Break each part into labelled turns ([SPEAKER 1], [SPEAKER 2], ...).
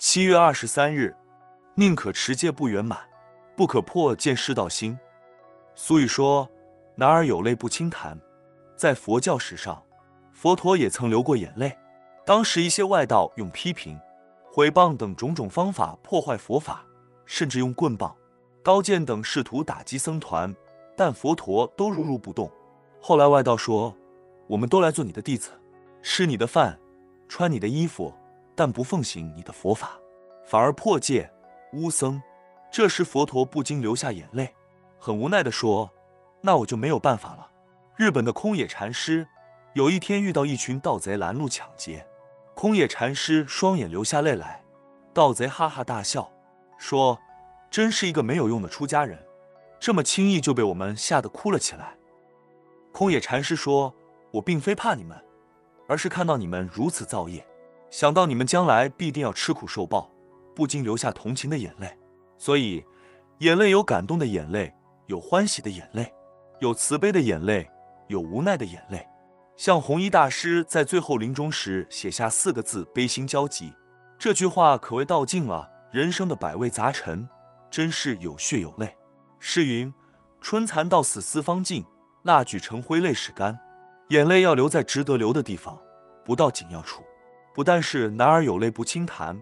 [SPEAKER 1] 七月二十三日，宁可持戒不圆满，不可破见世道心。俗语说：“男儿有泪不轻弹。”在佛教史上，佛陀也曾流过眼泪。当时一些外道用批评、毁谤等种种方法破坏佛法，甚至用棍棒、刀剑等试图打击僧团，但佛陀都如如不动。后来外道说：“我们都来做你的弟子，吃你的饭，穿你的衣服。”但不奉行你的佛法，反而破戒污僧。这时佛陀不禁流下眼泪，很无奈地说：“那我就没有办法了。”日本的空野禅师有一天遇到一群盗贼拦路抢劫，空野禅师双眼流下泪来，盗贼哈哈大笑，说：“真是一个没有用的出家人，这么轻易就被我们吓得哭了起来。”空野禅师说：“我并非怕你们，而是看到你们如此造业。”想到你们将来必定要吃苦受报，不禁流下同情的眼泪。所以，眼泪有感动的眼泪，有欢喜的眼泪，有慈悲的眼泪，有无奈的眼泪。像弘一大师在最后临终时写下四个字：“悲心交集”，这句话可谓道尽了人生的百味杂陈，真是有血有泪。诗云：“春蚕到死丝方尽，蜡炬成灰泪始干。”眼泪要留在值得流的地方，不到紧要处。不但是男儿有泪不轻弹，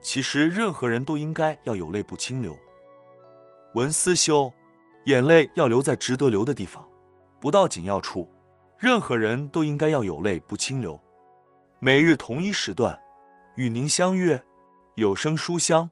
[SPEAKER 1] 其实任何人都应该要有泪不轻流。文思修，眼泪要留在值得流的地方，不到紧要处。任何人都应该要有泪不轻流。每日同一时段，与您相约有声书香。